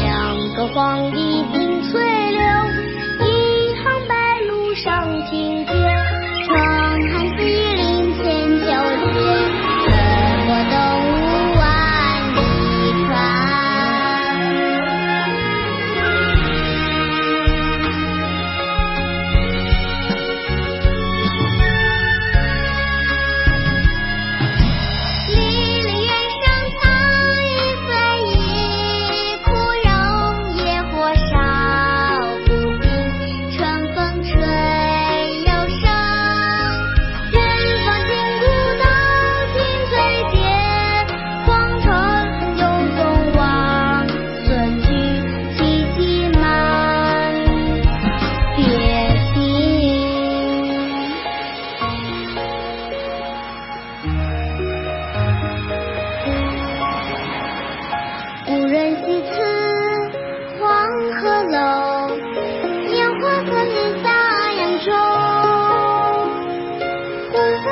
两个黄鹂 Thank you.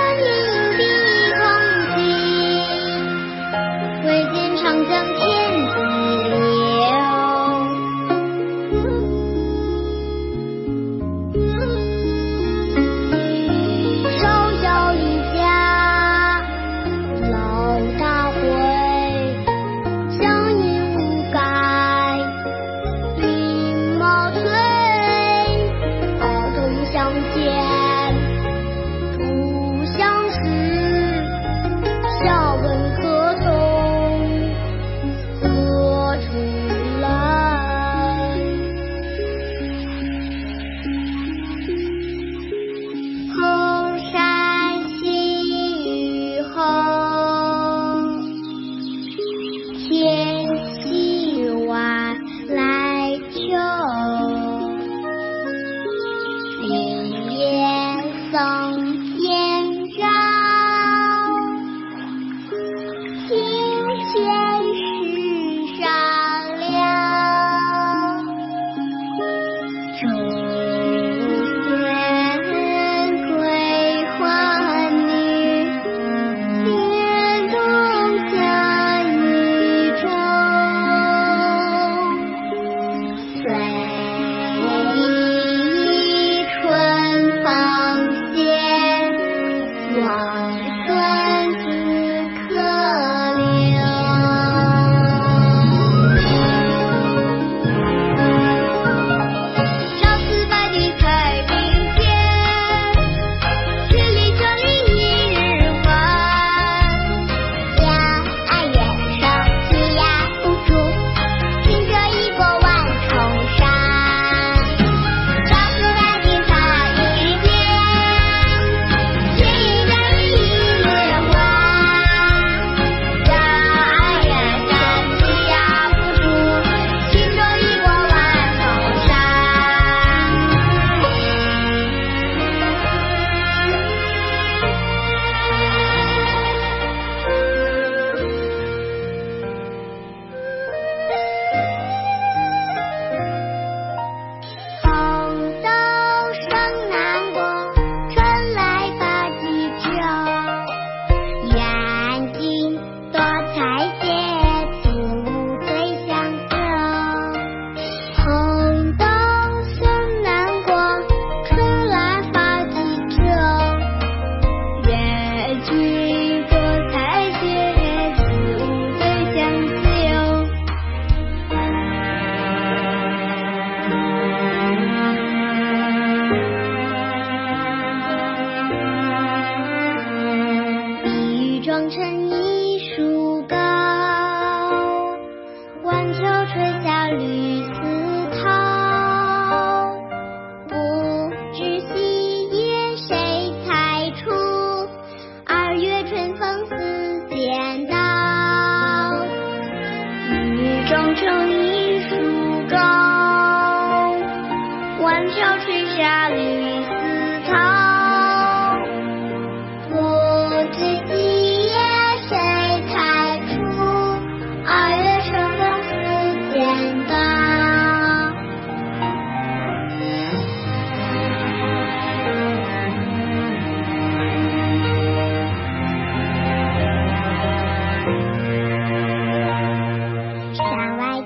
time. 长成一树高，万条垂下绿丝绦。不知细叶谁裁出，二月春风似剪刀。雨长成一树高，万条垂下绿。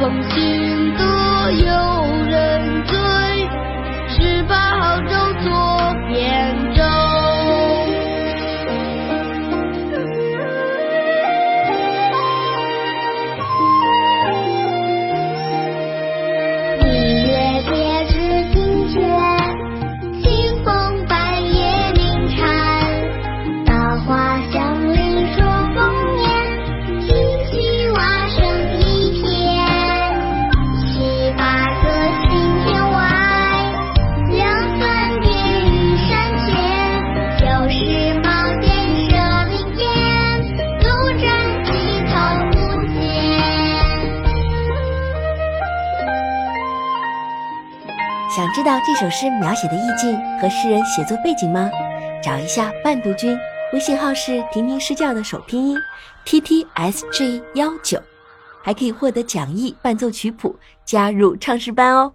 放心的勇想知道这首诗描写的意境和诗人写作背景吗？找一下伴读君，微信号是婷婷诗教的首拼音 t t s g 幺九，还可以获得讲义、伴奏曲谱，加入唱诗班哦。